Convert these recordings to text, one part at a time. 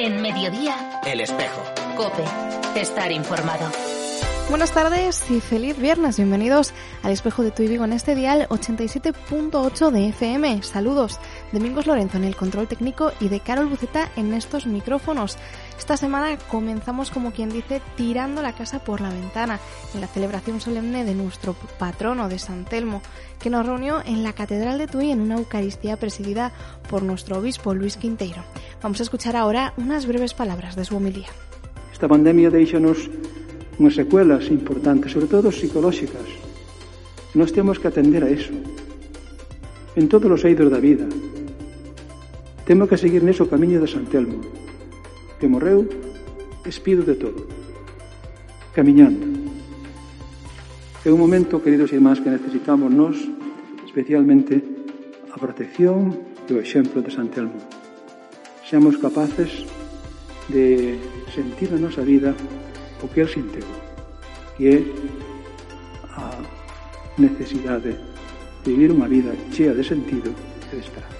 En mediodía, El espejo. Cope. Estar informado. Buenas tardes y feliz viernes. Bienvenidos al espejo de tu y Vigo en este dial 87.8 de FM. Saludos. Domingos Lorenzo en el control técnico y de Carol Buceta en estos micrófonos. Esta semana comenzamos, como quien dice, tirando la casa por la ventana en la celebración solemne de nuestro patrono de San Telmo, que nos reunió en la Catedral de Tui en una Eucaristía presidida por nuestro obispo Luis Quinteiro. Vamos a escuchar ahora unas breves palabras de su homilía. Esta pandemia deixanos unhas secuelas importantes, sobre todo psicolóxicas. Nós temos que atender a eso. En todos os eidos da vida. Temo que seguir neso camiño de Santelmo, que morreu espido de todo, camiñando. É un momento, queridos irmáns, que necesitamos nós, especialmente a protección e o exemplo de Santelmo. Seamos capaces de sentir na nosa vida o que el sinteu, que é a necesidade de vivir unha vida chea de sentido e de esperanza.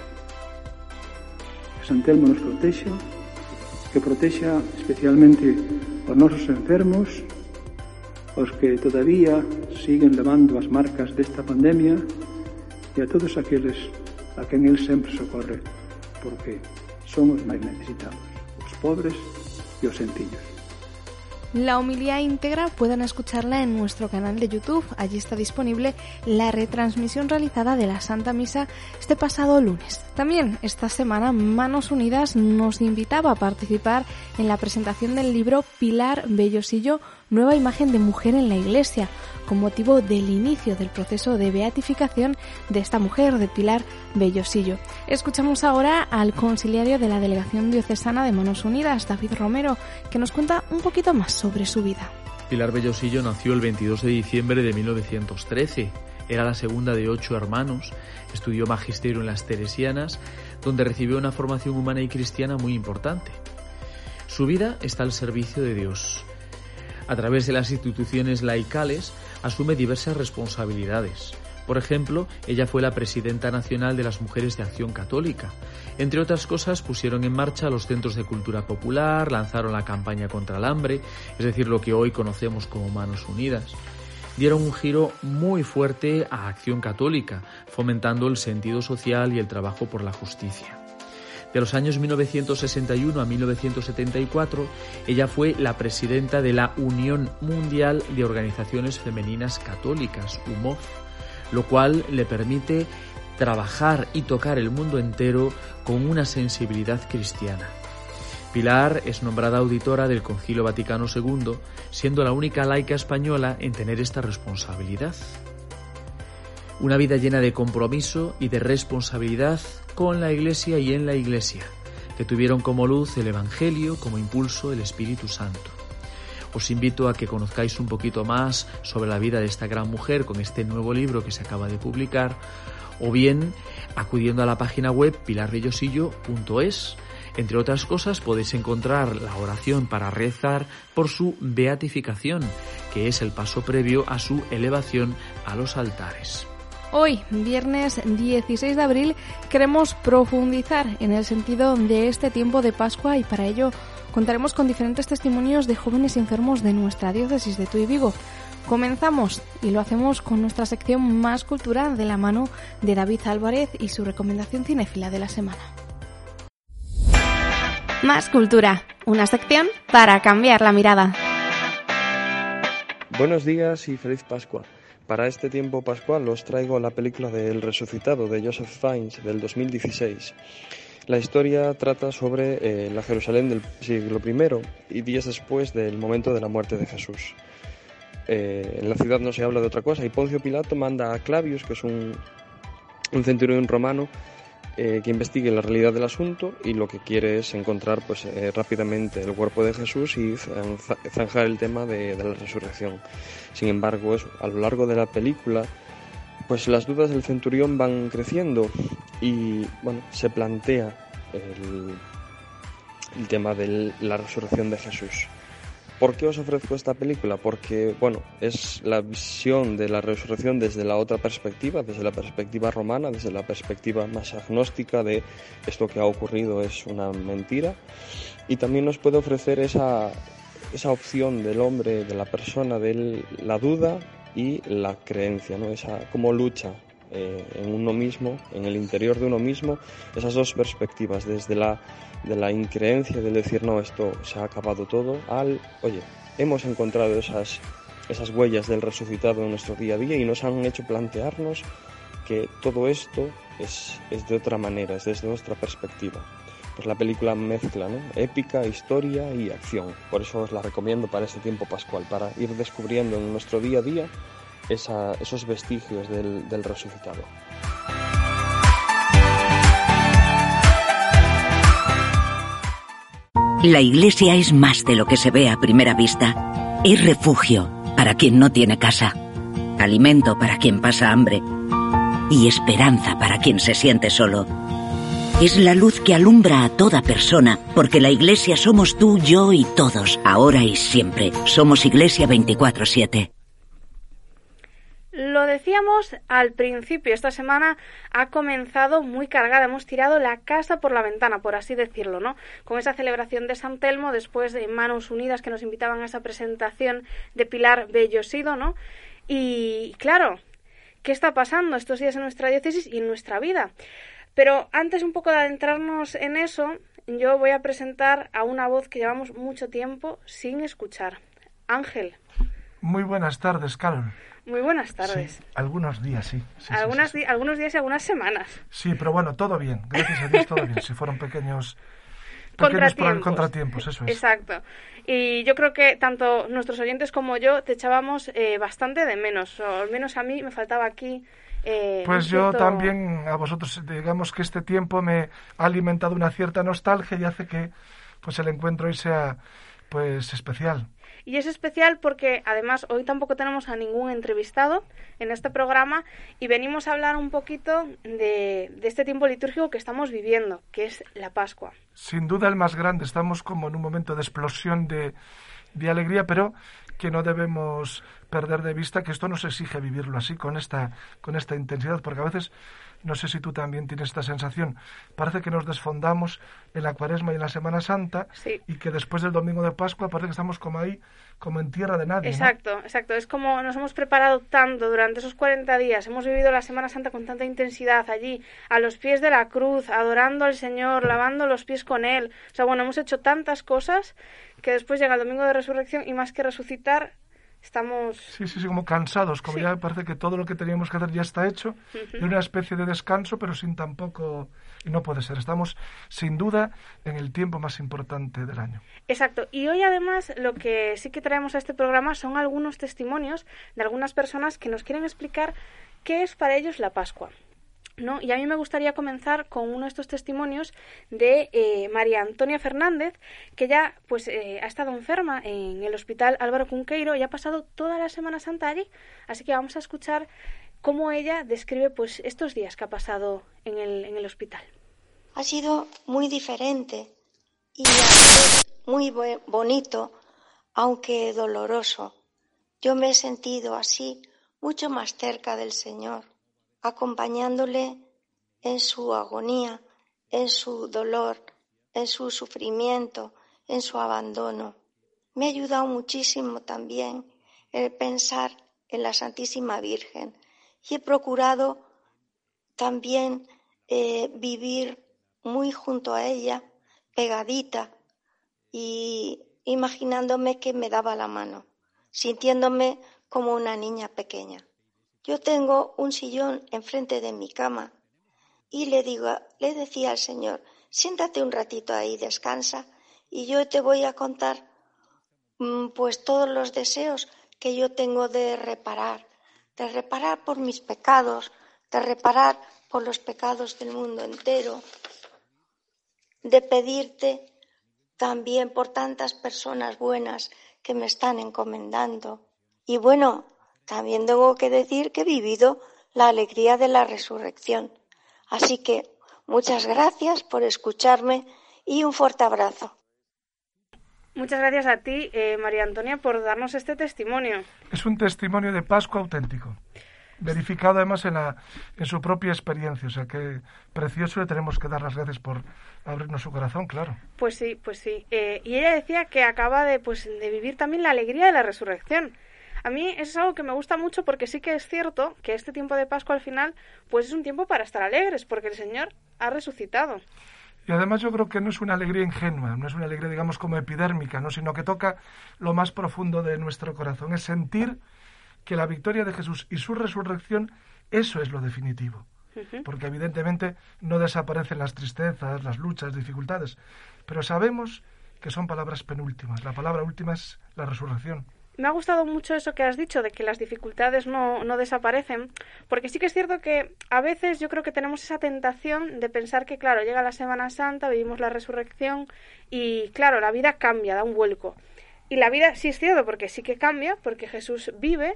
Santelmo nos protexa, que protexa especialmente os nosos enfermos, os que todavía siguen levando as marcas desta pandemia e a todos aqueles a quen el sempre socorre, porque son os máis necesitados, os pobres e os sencillos. La homilía íntegra pueden escucharla en nuestro canal de YouTube. Allí está disponible la retransmisión realizada de la Santa Misa este pasado lunes. También esta semana Manos Unidas nos invitaba a participar en la presentación del libro Pilar Bellosillo, nueva imagen de mujer en la Iglesia, con motivo del inicio del proceso de beatificación de esta mujer, de Pilar Bellosillo. Escuchamos ahora al conciliario de la Delegación Diocesana de Manos Unidas, David Romero, que nos cuenta un poquito más sobre su vida. Pilar Bellosillo nació el 22 de diciembre de 1913. Era la segunda de ocho hermanos, estudió magisterio en las Teresianas, donde recibió una formación humana y cristiana muy importante. Su vida está al servicio de Dios. A través de las instituciones laicales asume diversas responsabilidades. Por ejemplo, ella fue la presidenta nacional de las Mujeres de Acción Católica. Entre otras cosas, pusieron en marcha los centros de cultura popular, lanzaron la campaña contra el hambre, es decir, lo que hoy conocemos como Manos Unidas. Dieron un giro muy fuerte a Acción Católica, fomentando el sentido social y el trabajo por la justicia. De los años 1961 a 1974, ella fue la presidenta de la Unión Mundial de Organizaciones Femeninas Católicas, UMOF, lo cual le permite trabajar y tocar el mundo entero con una sensibilidad cristiana. Pilar es nombrada auditora del Concilio Vaticano II, siendo la única laica española en tener esta responsabilidad. Una vida llena de compromiso y de responsabilidad con la Iglesia y en la Iglesia, que tuvieron como luz el Evangelio, como impulso el Espíritu Santo. Os invito a que conozcáis un poquito más sobre la vida de esta gran mujer con este nuevo libro que se acaba de publicar, o bien acudiendo a la página web pilarbellosillo.es. Entre otras cosas podéis encontrar la oración para rezar por su beatificación, que es el paso previo a su elevación a los altares. Hoy, viernes 16 de abril, queremos profundizar en el sentido de este tiempo de Pascua y para ello contaremos con diferentes testimonios de jóvenes enfermos de nuestra diócesis de Tuy Vigo. Comenzamos y lo hacemos con nuestra sección Más Cultura de la mano de David Álvarez y su recomendación cinéfila de la semana. Más Cultura, una sección para cambiar la mirada. Buenos días y feliz Pascua. Para este tiempo pascual os traigo la película de El Resucitado de Joseph Fiennes del 2016. La historia trata sobre eh, la Jerusalén del siglo I y días después del momento de la muerte de Jesús. Eh, en la ciudad no se habla de otra cosa y Poncio Pilato manda a Clavius, que es un, un centurión romano, eh, que investigue la realidad del asunto y lo que quiere es encontrar pues, eh, rápidamente el cuerpo de Jesús y zanjar el tema de, la resurrección. Sin embargo, eso, a lo largo de la película, pues las dudas del centurión van creciendo y bueno, se plantea el tema de la resurrección de Jesús. ¿Por qué os ofrezco esta película? Porque, bueno, es la visión de la resurrección desde la otra perspectiva, desde la perspectiva romana, desde la perspectiva más agnóstica de esto que ha ocurrido es una mentira. Y también nos puede ofrecer esa, esa opción del hombre, de la persona, de la duda y la creencia, ¿no? Esa como lucha eh, en uno mismo, en el interior de uno mismo, esas dos perspectivas, desde la, de la increencia, de decir, no, esto se ha acabado todo, al, oye, hemos encontrado esas, esas huellas del resucitado en nuestro día a día y nos han hecho plantearnos que todo esto es, es de otra manera, es desde nuestra perspectiva. Pues la película mezcla ¿no? épica, historia y acción. Por eso os la recomiendo para este tiempo pascual, para ir descubriendo en nuestro día a día esos vestigios del, del resucitado. La iglesia es más de lo que se ve a primera vista. Es refugio para quien no tiene casa, alimento para quien pasa hambre y esperanza para quien se siente solo. Es la luz que alumbra a toda persona, porque la iglesia somos tú, yo y todos, ahora y siempre. Somos Iglesia 24-7. Decíamos al principio, esta semana ha comenzado muy cargada, hemos tirado la casa por la ventana, por así decirlo, ¿no? Con esa celebración de San Telmo, después de Manos Unidas que nos invitaban a esa presentación de Pilar Bellosido, ¿no? Y claro, ¿qué está pasando estos días en nuestra diócesis y en nuestra vida? Pero antes un poco de adentrarnos en eso, yo voy a presentar a una voz que llevamos mucho tiempo sin escuchar. Ángel. Muy buenas tardes, Carol. Muy buenas tardes. Sí, algunos días, sí. algunos días y algunas semanas. Sí, pero bueno, todo bien. Gracias a Dios, todo bien. Si fueron pequeños, contratiempos. contratiempos, eso es. Exacto. Y yo creo que tanto nuestros oyentes como yo te echábamos eh, bastante de menos. O al menos a mí me faltaba aquí. Eh, pues yo también, a vosotros, digamos que este tiempo me ha alimentado una cierta nostalgia y hace que pues el encuentro hoy sea pues especial. Y es especial porque además hoy tampoco tenemos a ningún entrevistado en este programa y venimos a hablar un poquito de, este tiempo litúrgico que estamos viviendo, que es la Pascua. Sin duda el más grande, estamos como en un momento de explosión de, de alegría, pero que no debemos perder de vista que esto nos exige vivirlo así, con esta, con esta intensidad, porque a veces no sé si tú también tienes esta sensación. Parece que nos desfondamos en la Cuaresma y en la Semana Santa y que después del Domingo de Pascua parece que estamos como ahí, como en tierra de nadie. Exacto, exacto. Es como nos hemos preparado tanto durante esos 40 días. Hemos vivido la Semana Santa con tanta intensidad allí, a los pies de la cruz, adorando al Señor, lavando los pies con Él. O sea, bueno, hemos hecho tantas cosas que después llega el Domingo de Resurrección y más que resucitar, estamos... Sí, sí, sí, como cansados, como ya parece que todo lo que teníamos que hacer ya está hecho, y una especie de descanso, pero sin tampoco... Y no puede ser, estamos sin duda en el tiempo más importante del año. Exacto, y hoy además lo que sí que traemos a este programa son algunos testimonios de algunas personas que nos quieren explicar qué es para ellos la Pascua. Y a mí me gustaría comenzar con uno de estos testimonios de eh, María Antonia Fernández, que ya pues eh, ha estado enferma en el hospital Álvaro Cunqueiro y ha pasado toda la Semana Santa allí, así que vamos a escuchar cómo ella describe pues estos días que ha pasado en el, en el hospital. Ha sido muy diferente y muy bonito, aunque doloroso. Yo me he sentido así mucho más cerca del Señor acompañándole en su agonía, en su dolor, en su sufrimiento, en su abandono. Me ha ayudado muchísimo también el pensar en la Santísima Virgen y he procurado también eh, vivir muy junto a ella, pegadita y imaginándome que me daba la mano, sintiéndome como una niña pequeña. Yo tengo un sillón enfrente de mi cama y le digo, le decía al Señor, siéntate un ratito ahí, descansa y yo te voy a contar mm, pues todos los deseos que yo tengo de reparar, de reparar por mis pecados, de reparar por los pecados del mundo entero, de pedirte también por tantas personas buenas que me están encomendando. Y bueno, también tengo que decir que he vivido la alegría de la resurrección. Así que muchas gracias por escucharme y un fuerte abrazo. Muchas gracias a ti, eh, María Antonia, por darnos este testimonio. Es un testimonio de Pascua auténtico, verificado además en, la, en su propia experiencia. O sea que precioso le tenemos que dar las gracias por abrirnos su corazón, claro. Pues sí, pues sí. Eh, y ella decía que acaba de, pues, de vivir también la alegría de la resurrección. A mí eso es algo que me gusta mucho porque sí que es cierto que este tiempo de Pascua al final pues es un tiempo para estar alegres porque el Señor ha resucitado. Y además yo creo que no es una alegría ingenua, no es una alegría, digamos, como epidérmica, ¿no? sino que toca lo más profundo de nuestro corazón. Es sentir que la victoria de Jesús y su resurrección, eso es lo definitivo. Porque evidentemente no desaparecen las tristezas, las luchas, dificultades, pero sabemos que son palabras penúltimas. La palabra última es la resurrección me ha gustado mucho eso que has dicho de que las dificultades no, desaparecen, porque sí que es cierto que a veces yo creo que tenemos esa tentación de pensar que, claro, llega la Semana Santa, vivimos la resurrección y, claro, la vida cambia, da un vuelco. Y la vida sí es cierto porque sí que cambia, porque Jesús vive,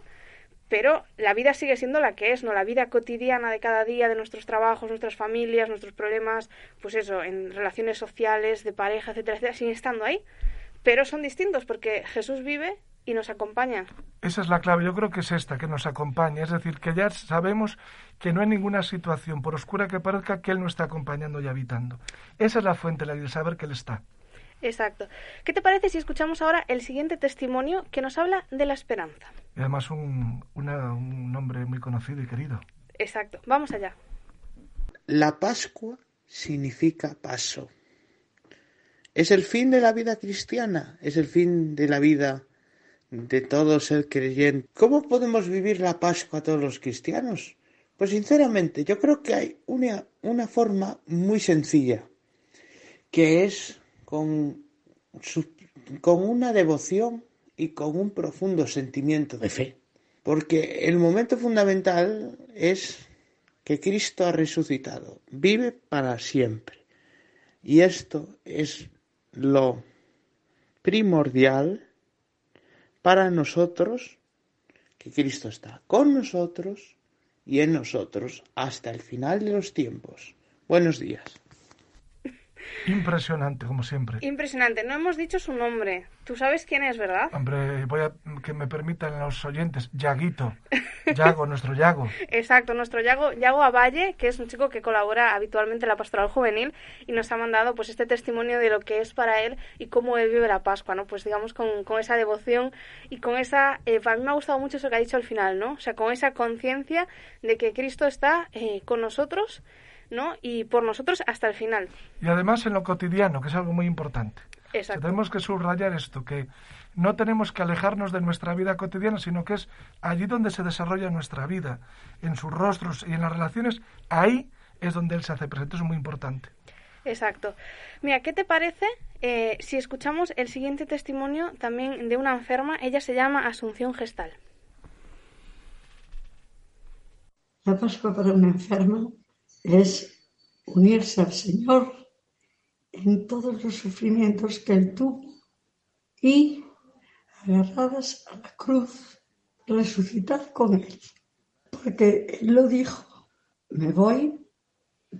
pero la vida sigue siendo la que es, ¿no? La vida cotidiana de cada día, de nuestros trabajos, nuestras familias, nuestros problemas, pues eso, en relaciones sociales, de pareja, etcétera, etcétera, siguen estando ahí. Pero son distintos porque Jesús vive y nos acompaña. Esa es la clave, yo creo que es esta, que nos acompaña. Es decir, que ya sabemos que no hay ninguna situación, por oscura que parezca, que Él no está acompañando y habitando. Esa es la fuente, la de saber que Él está. Exacto. ¿Qué te parece si escuchamos ahora el siguiente testimonio que nos habla de la esperanza? Y además un, un nombre muy conocido y querido. Exacto. Vamos allá. La Pascua significa paso. Es el fin de la vida cristiana, es el fin de la vida de todo ser creyente. ¿Cómo podemos vivir la Pascua todos los cristianos? Pues sinceramente, yo creo que hay una, una forma muy sencilla, que es con, con una devoción y con un profundo sentimiento de fe. Porque el momento fundamental es que Cristo ha resucitado, vive para siempre. Y esto es lo primordial para nosotros que Cristo está con nosotros y en nosotros hasta el final de los tiempos. Buenos días. Impresionante, como siempre. Impresionante. No hemos dicho su nombre. Tú sabes quién es, ¿verdad? Hombre, voy a que me permitan los oyentes. Yaguito. Yago, nuestro Yago. Exacto, nuestro Yago, Yago Avalle, que es un chico que colabora habitualmente en la pastoral juvenil y nos ha mandado pues este testimonio de lo que es para él y cómo él vive la Pascua, ¿no? Pues digamos con, con esa devoción y con esa... Eh, para mí me ha gustado mucho eso que ha dicho al final, ¿no? O sea, con esa conciencia de que Cristo está eh, con nosotros ¿no? Y por nosotros hasta el final. Y además en lo cotidiano, que es algo muy importante. tenemos que subrayar esto, que no tenemos que alejarnos de nuestra vida cotidiana, sino que es allí donde se desarrolla nuestra vida, en sus rostros y en las relaciones, ahí es donde Él se hace presente, eso es muy importante. Exacto. Mira, ¿qué te parece eh, si escuchamos el siguiente testimonio también de una enferma? Ella se llama Asunción Gestal. La Pascua para una enferma es unirse al Señor en todos los sufrimientos que Él tuvo y agarradas a la cruz, resucitar con Él. Porque Él lo dijo, me voy,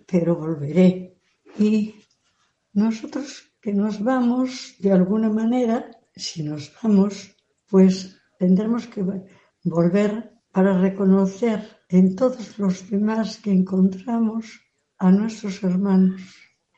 pero volveré. Y nosotros que nos vamos, de alguna manera, si nos vamos, pues tendremos que volver para reconocer en todos los demás que encontramos a nuestros hermanos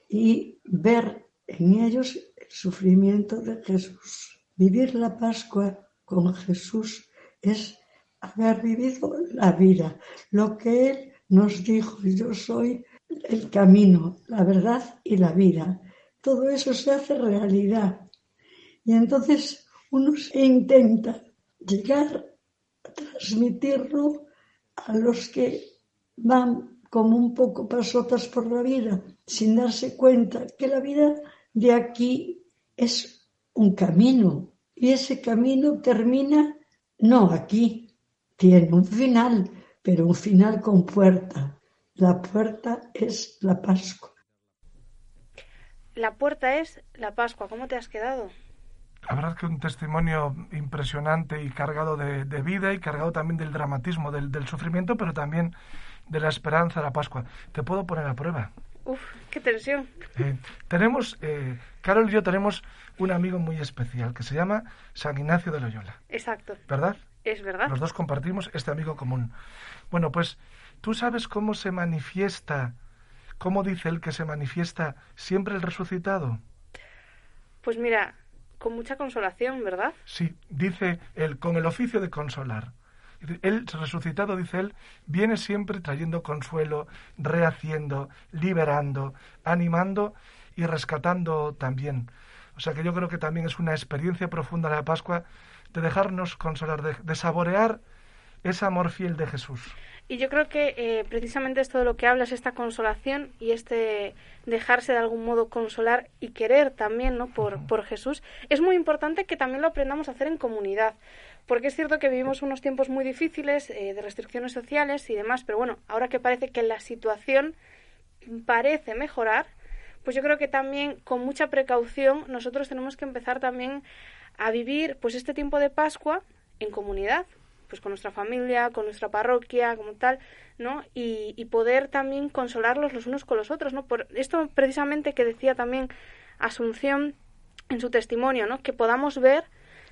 y ver en ellos el sufrimiento de Jesús. Vivir la Pascua con Jesús es haber vivido la vida, lo que Él nos dijo, yo soy el camino, la verdad y la vida. Todo eso se hace realidad. Y entonces uno intenta llegar transmitirlo a los que van como un poco pasotas por la vida, sin darse cuenta que la vida de aquí es un camino y ese camino termina no aquí, tiene un final, pero un final con puerta. La puerta es la Pascua. La puerta es la Pascua. ¿Cómo te has quedado? La verdad que un testimonio impresionante y cargado de, vida y cargado también del dramatismo, del, sufrimiento, pero también de la esperanza de la Pascua. ¿Te puedo poner a prueba? Uf, qué tensión. Eh, tenemos, eh, Carol y yo tenemos un amigo muy especial que se llama San Ignacio de Loyola. Exacto. ¿Verdad? Es verdad. Los dos compartimos este amigo común. Bueno, pues tú sabes cómo se manifiesta, cómo dice él que se manifiesta siempre el resucitado. Pues mira, con mucha consolación, ¿verdad? Sí, dice él, con el oficio de consolar. Él, resucitado, dice él, viene siempre trayendo consuelo, rehaciendo, liberando, animando y rescatando también. O sea que yo creo que también es una experiencia profunda la Pascua de dejarnos consolar, de, saborear ese amor fiel de Jesús. Y yo creo que eh, precisamente esto de lo que hablas, esta consolación y este dejarse de algún modo consolar y querer también ¿no? por, por Jesús, es muy importante que también lo aprendamos a hacer en comunidad. Porque es cierto que vivimos unos tiempos muy difíciles eh, de restricciones sociales y demás, pero bueno, ahora que parece que la situación parece mejorar, pues yo creo que también con mucha precaución nosotros tenemos que empezar también a vivir pues este tiempo de Pascua en comunidad, pues con nuestra familia, con nuestra parroquia, como tal, ¿no? Y, poder también consolarlos los unos con los otros, ¿no? Por esto precisamente que decía también Asunción en su testimonio, ¿no? Que podamos ver,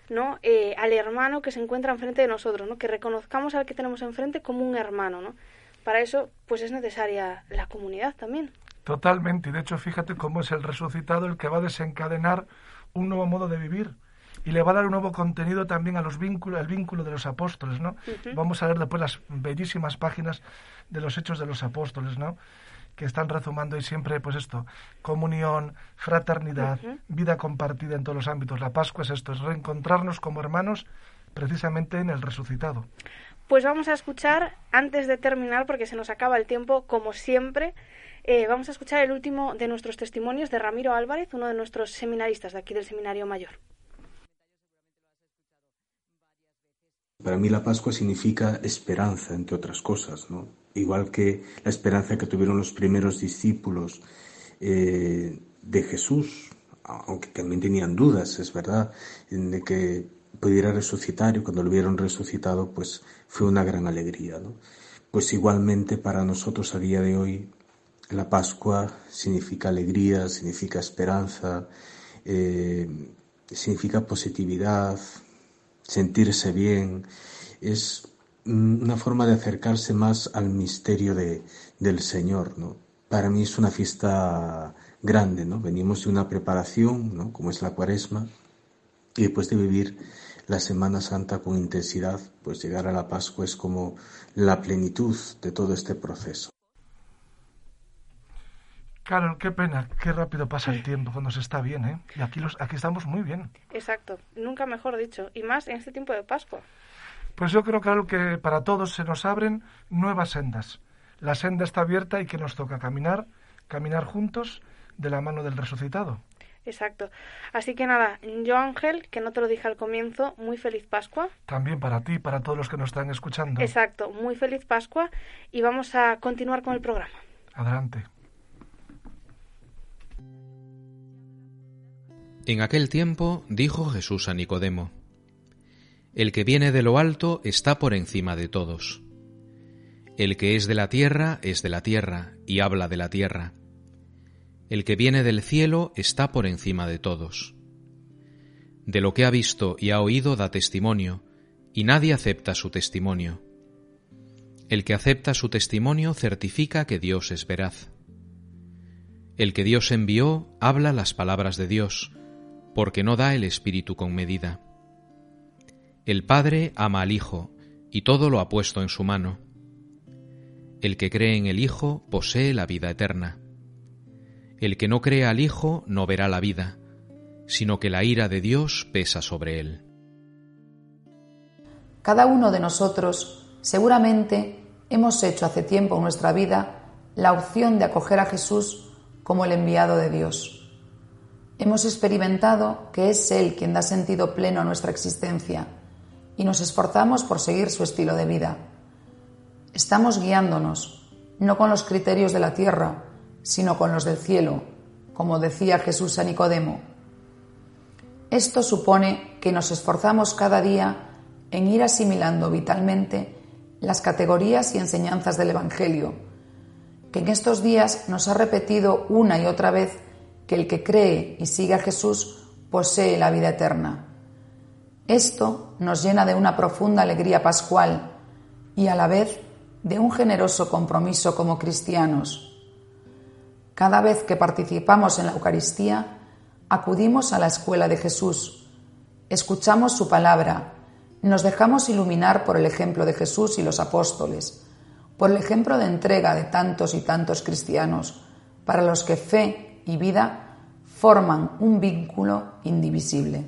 ¿no? Eh, al hermano que se encuentra enfrente de nosotros, ¿no? Que reconozcamos al que tenemos enfrente como un hermano, ¿no? Para eso, pues es necesaria la comunidad también. Totalmente, y de hecho fíjate cómo es el resucitado el que va a desencadenar un nuevo modo de vivir y le va a dar un nuevo contenido también a los vínculos, al vínculo de los apóstoles, ¿no? Vamos a ver después las bellísimas páginas de los hechos de los apóstoles, ¿no? que están rezumando y siempre, pues esto, comunión, fraternidad, vida compartida en todos los ámbitos. La Pascua es esto, es reencontrarnos como hermanos precisamente en el resucitado. Pues vamos a escuchar, antes de terminar, porque se nos acaba el tiempo, como siempre, eh, vamos a escuchar el último de nuestros testimonios de Ramiro Álvarez, uno de nuestros seminaristas de aquí del Seminario Mayor. Para mí la Pascua significa esperanza, entre otras cosas, ¿no? Igual que la esperanza que tuvieron los primeros discípulos eh, de Jesús, aunque también tenían dudas, es verdad, de que pudiera resucitar y cuando lo vieron resucitado, pues fue una gran alegría, ¿no? Pues igualmente para nosotros a día de hoy la Pascua significa alegría, significa esperanza, eh, significa positividad, sentirse bien, es una forma de acercarse más al misterio de, del Señor, ¿no? Para mí es una fiesta grande, ¿no? Venimos de una preparación, ¿no? Como es la cuaresma, y después de vivir la Semana Santa con intensidad, pues llegar a la Pascua es como la plenitud de todo este proceso. Claro, qué pena, qué rápido pasa el tiempo cuando se está bien, ¿eh? Y aquí, los, aquí estamos muy bien. Exacto, nunca mejor dicho, y más en este tiempo de Pascua. Pues yo creo, claro, que para todos se nos abren nuevas sendas. La senda está abierta y que nos toca caminar, caminar juntos de la mano del resucitado. Exacto. Así que nada, yo Ángel, que no te lo dije al comienzo, muy feliz Pascua. También para ti, para todos los que nos están escuchando. Exacto, muy feliz Pascua y vamos a continuar con el programa. Adelante. En aquel tiempo dijo Jesús a Nicodemo, El que viene de lo alto está por encima de todos. El que es de la tierra es de la tierra y habla de la tierra. El que viene del cielo está por encima de todos. De lo que ha visto y ha oído da testimonio, y nadie acepta su testimonio. El que acepta su testimonio certifica que Dios es veraz. El que Dios envió habla las palabras de Dios, porque no da el Espíritu con medida. El Padre ama al Hijo, y todo lo ha puesto en su mano. El que cree en el Hijo posee la vida eterna. El que no cree al Hijo no verá la vida, sino que la ira de Dios pesa sobre él. Cada uno de nosotros seguramente hemos hecho hace tiempo en nuestra vida la opción de acoger a Jesús como el enviado de Dios. Hemos experimentado que es Él quien da sentido pleno a nuestra existencia y nos esforzamos por seguir su estilo de vida. Estamos guiándonos, no con los criterios de la tierra, sino con los del cielo, como decía Jesús a Nicodemo. Esto supone que nos esforzamos cada día en ir asimilando vitalmente las categorías y enseñanzas del Evangelio que en estos días nos ha repetido una y otra vez que el que cree y sigue a Jesús posee la vida eterna. Esto nos llena de una profunda alegría pascual y a la vez de un generoso compromiso como cristianos. Cada vez que participamos en la Eucaristía, acudimos a la escuela de Jesús, escuchamos su palabra, nos dejamos iluminar por el ejemplo de Jesús y los apóstoles, por el ejemplo de entrega de tantos y tantos cristianos, para los que fe y vida forman un vínculo indivisible.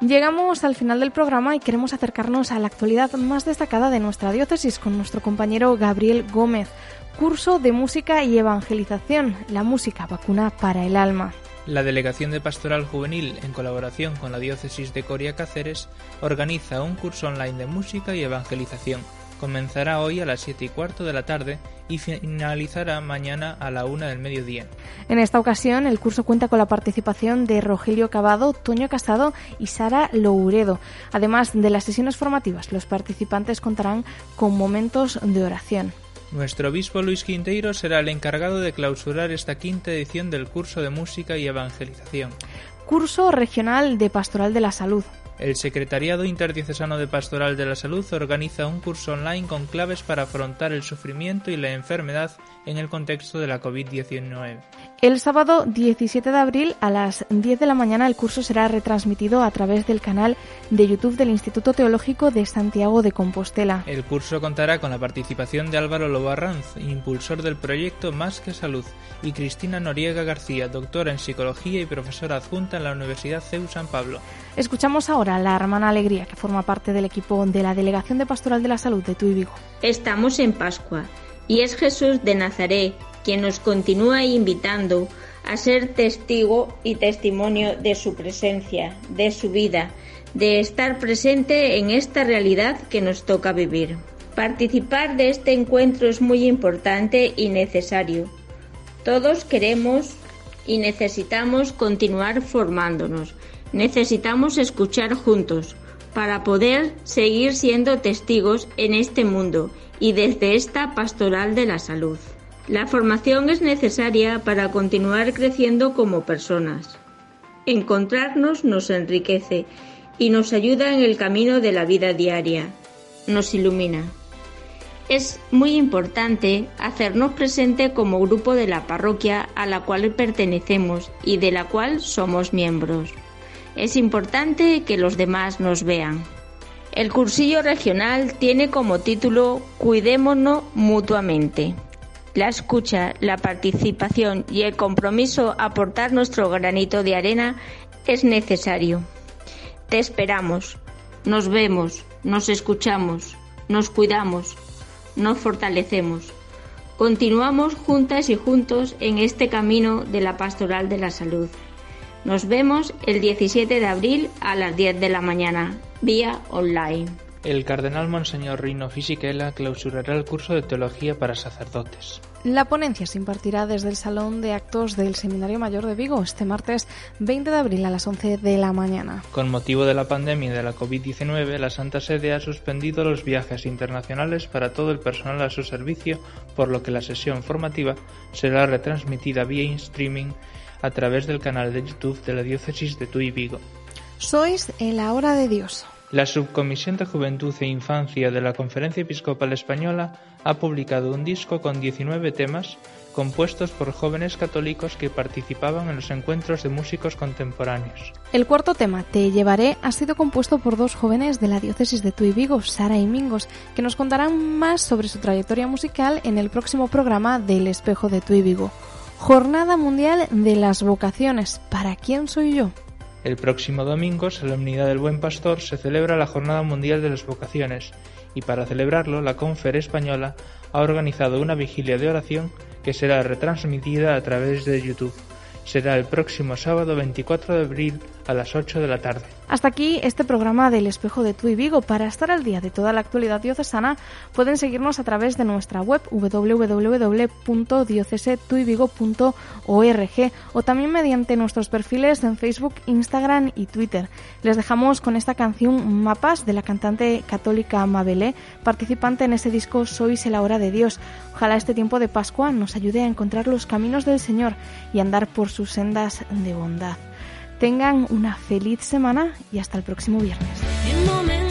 Llegamos al final del programa y queremos acercarnos a la actualidad más destacada de nuestra diócesis con nuestro compañero Gabriel Gómez. Curso de Música y Evangelización, la música vacuna para el alma. La Delegación de Pastoral Juvenil, en colaboración con la Diócesis de Coria Cáceres, organiza un curso online de música y evangelización. Comenzará hoy a las 7 y cuarto de la tarde y finalizará mañana a la 1 del mediodía. En esta ocasión, el curso cuenta con la participación de Rogelio Cavado, Toño Casado y Sara Louredo. Además de las sesiones formativas, los participantes contarán con momentos de oración. Nuestro obispo Luis Quinteiro será el encargado de clausurar esta quinta edición del curso de música y evangelización. Curso regional de Pastoral de la Salud. El Secretariado Interdiocesano de Pastoral de la Salud organiza un curso online con claves para afrontar el sufrimiento y la enfermedad en el contexto de la COVID-19. El sábado 17 de abril a las 10 de la mañana el curso será retransmitido a través del canal de YouTube del Instituto Teológico de Santiago de Compostela. El curso contará con la participación de Álvaro Lobarranz, impulsor del proyecto Más que Salud, y Cristina Noriega García, doctora en psicología y profesora adjunta en la Universidad CEU San Pablo. Escuchamos ahora la hermana Alegría, que forma parte del equipo de la Delegación de Pastoral de la Salud de Tuy Vigo. Estamos en Pascua y es Jesús de Nazaret quien nos continúa invitando a ser testigo y testimonio de su presencia, de su vida, de estar presente en esta realidad que nos toca vivir. Participar de este encuentro es muy importante y necesario. Todos queremos y necesitamos continuar formándonos. Necesitamos escuchar juntos para poder seguir siendo testigos en este mundo y desde esta pastoral de la salud. La formación es necesaria para continuar creciendo como personas. Encontrarnos nos enriquece y nos ayuda en el camino de la vida diaria. Nos ilumina. Es muy importante hacernos presente como grupo de la parroquia a la cual pertenecemos y de la cual somos miembros. Es importante que los demás nos vean. El cursillo regional tiene como título Cuidémonos mutuamente. La escucha, la participación y el compromiso a aportar nuestro granito de arena es necesario. Te esperamos, nos vemos, nos escuchamos, nos cuidamos, nos fortalecemos. Continuamos juntas y juntos en este camino de la pastoral de la salud. Nos vemos el 17 de abril a las 10 de la mañana, vía online. El cardenal Monseñor Rino Fisichella clausurará el curso de teología para sacerdotes. La ponencia se impartirá desde el Salón de Actos del Seminario Mayor de Vigo este martes 20 de abril a las 11 de la mañana. Con motivo de la pandemia de la COVID-19, la Santa Sede ha suspendido los viajes internacionales para todo el personal a su servicio, por lo que la sesión formativa será retransmitida vía streaming a través del canal de YouTube de la Diócesis de Tuy Vigo. Sois en la hora de Dios. La Subcomisión de Juventud e Infancia de la Conferencia Episcopal Española ha publicado un disco con 19 temas compuestos por jóvenes católicos que participaban en los encuentros de músicos contemporáneos. El cuarto tema, Te llevaré, ha sido compuesto por dos jóvenes de la diócesis de Tuy Vigo, Sara y Mingos, que nos contarán más sobre su trayectoria musical en el próximo programa del Espejo de Tuy Vigo. Jornada Mundial de las Vocaciones. ¿Para quién soy yo? El próximo domingo, Solemnidad del Buen Pastor, se celebra la Jornada Mundial de las Vocaciones y para celebrarlo la Confer Española ha organizado una vigilia de oración que será retransmitida a través de YouTube. Será el próximo sábado 24 de abril a las 8 de la tarde. Hasta aquí este programa del Espejo de Tu y Vigo. Para estar al día de toda la actualidad diocesana, pueden seguirnos a través de nuestra web www.diocesetuyvigo.org o también mediante nuestros perfiles en Facebook, Instagram y Twitter. Les dejamos con esta canción Mapas de la cantante católica Mabelé, participante en ese disco Sois el hora de Dios. Ojalá este tiempo de Pascua nos ayude a encontrar los caminos del Señor y andar por sus sendas de bondad. Tengan una feliz semana y hasta el próximo viernes.